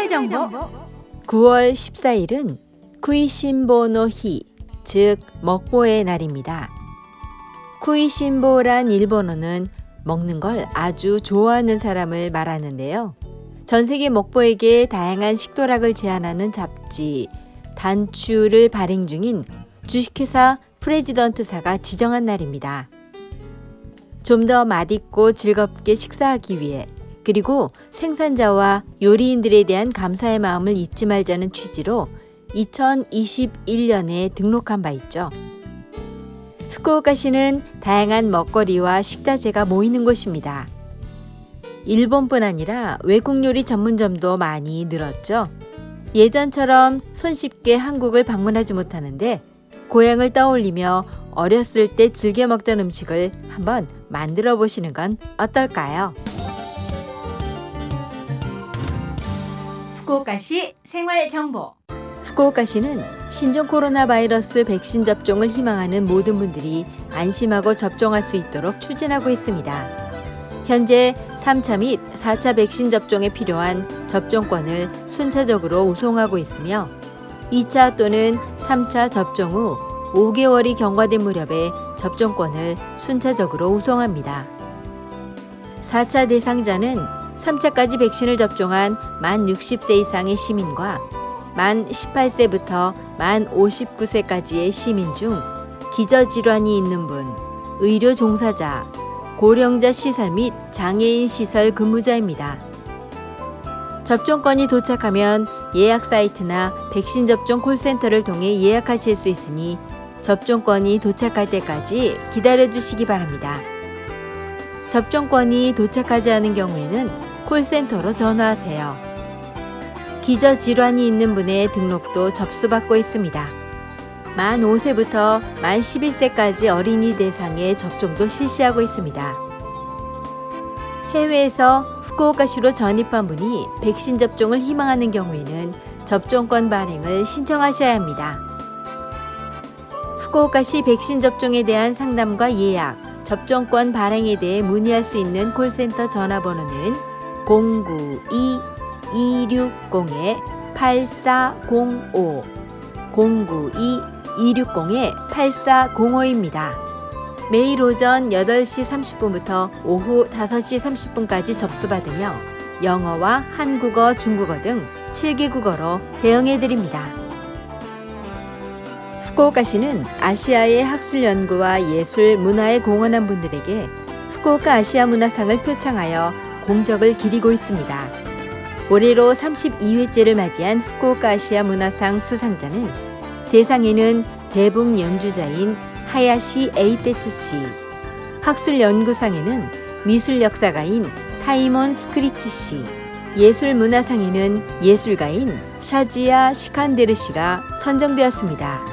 후쿠오카시 생활 정보 9월 14일은 쿠이신보노히 즉 먹보의 날입니다. 쿠이신보란 일본어는 먹는 걸 아주 좋아하는 사람을 말하는데요. 전 세계 먹보에게 다양한 식도락을 제안하는 잡지 단추를 발행 중인 주식회사 프레지던트사가 지정한 날입니다. 좀 더 맛있고 즐겁게 식사하기 위해 그리고 생산자와 요리인들에 대한 감사의 마음을 잊지 말자는 취지로 2021년에 등록한 바 있죠. 후쿠오카시는 다양한 먹거리와 식자재가 모이는 곳입니다. 일본뿐 아니라 외국 요리 전문점도 많이 늘었죠. 예전처럼 손쉽게 한국을 방문하지 못하는데 고향을 떠올리며 어렸을 때 즐겨 먹던 음식을 한번 만들어 보시는 건 어떨까요? 후쿠오카시 생활 정보. 후쿠오카시는 신종 코로나 바이러스 백신 접종을 희망하는 모든 분들이 안심하고 접종할 수 있도록 추진하고 있습니다. 현재 3차 및 4차 백신 접종에 필요한 접종권을 순차적으로 우송하고 있으며 2차 또는 3차 접종 후 5개월이 경과된 무렵에 접종권을 순차적으로 우송합니다. 4차 대상자는 3차까지 백신을 접종한 만 60세 이상의 시민과 만 18세부터 만 59세까지의 시민 중 기저질환이 있는 분, 의료 종사자, 고령자 시설 및 장애인 시설 근무자입니다. 접종권이 도착하면 예약 사이트나 백신 접종 콜센터를 통해 예약하실 수 있으니 접종권이 도착할 때까지 기다려 주시기 바랍니다. 접종권이 도착하지 않은 경우에는 콜센터로 전화하세요. 기저 질환이 있는 분의 등록도 접수받고 있습니다. 만 5세부터 만 11세까지 어린이 대상의 접종도 실시하고 있습니다. 해외에서 후쿠오카시로 전입한 분이 백신 접종을 희망하는 경우에는 접종권 발행을 신청하셔야 합니다. 후쿠오카시 백신 접종에 대한 상담과 예약, 접종권 발행에 대해 문의할 수 있는 콜센터 전화번호는 092-260-8405 092-260-8405입니다. 매일 오전 8시 30분부터 오후 5시 30분까지 접수받으며 영어와 한국어, 중국어 등 7개 국어로 대응해 드립니다. 후쿠오카시는 아시아의 학술 연구와 예술, 문화에 공헌한 분들에게 후쿠오카 아시아 문화상을 표창하여 공적을 기리고 있습니다. 올해로 32회째를 맞이한 후쿠오카 아시아 문화상 수상자는 대상에는 대북 연주자인 하야시 에이테츠 씨, 학술 연구상에는 미술 역사가인 타이몬 스크리치 씨, 예술 문화상에는 예술가인 샤지야 시칸데르 씨가 선정되었습니다.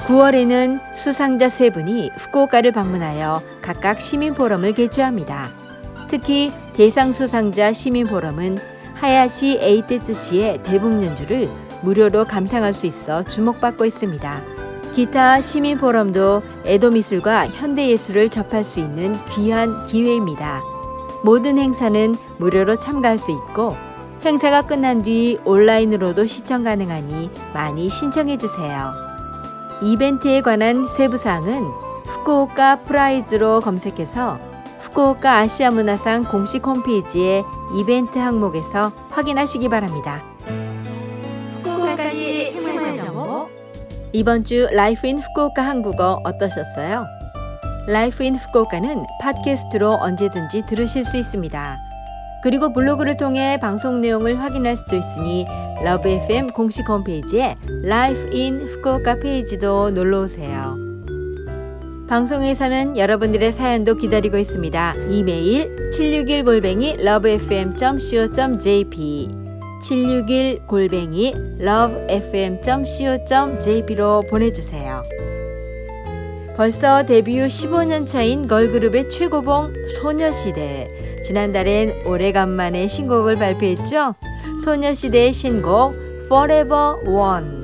9월에는 수상자 세 분이 후쿠오카를 방문하여 각각 시민 포럼을 개최합니다. 특히 대상 수상자 시민 포럼은 하야시 에이테츠 씨의 대북 연주를 무료로 감상할 수 있어 주목받고 있습니다. 기타 시민 포럼도 에도 미술과 현대 예술을 접할 수 있는 귀한 기회입니다. 모든 행사는 무료로 참가할 수 있고 행사가 끝난 뒤 온라인으로도 시청 가능하니 많이 신청해 주세요. 이벤트에 관한 세부 사항은 Fukuoka Prize로 검색해서 후쿠오카 아시아 문화상 공식 홈페이지의 이벤트 항목에서 확인하시기 바랍니다. 후쿠오카시 생활정보 이번 주 Life in Fukuoka 한국어 어떠셨어요? Life in Fukuoka는 팟캐스트로 언제든지 들으실 수 있습니다. 그리고 블로그를 통해 방송 내용을 확인할 수도 있으니 LOVE FM 공식 홈페이지에 Life in Fukuoka 페이지도 놀러 오세요. 방송에서는 여러분들의 사연도 기다리고 있습니다. 이메일 761 골뱅이 lovefm.co.jp 761 골뱅이 lovefm.co.jp로 보내주세요. 벌써 데뷔 후 15년 차인 걸그룹의 최고봉 소녀시대. 지난달엔 오래간만에 신곡을 발표했죠. 소녀시대의 신곡 Forever One.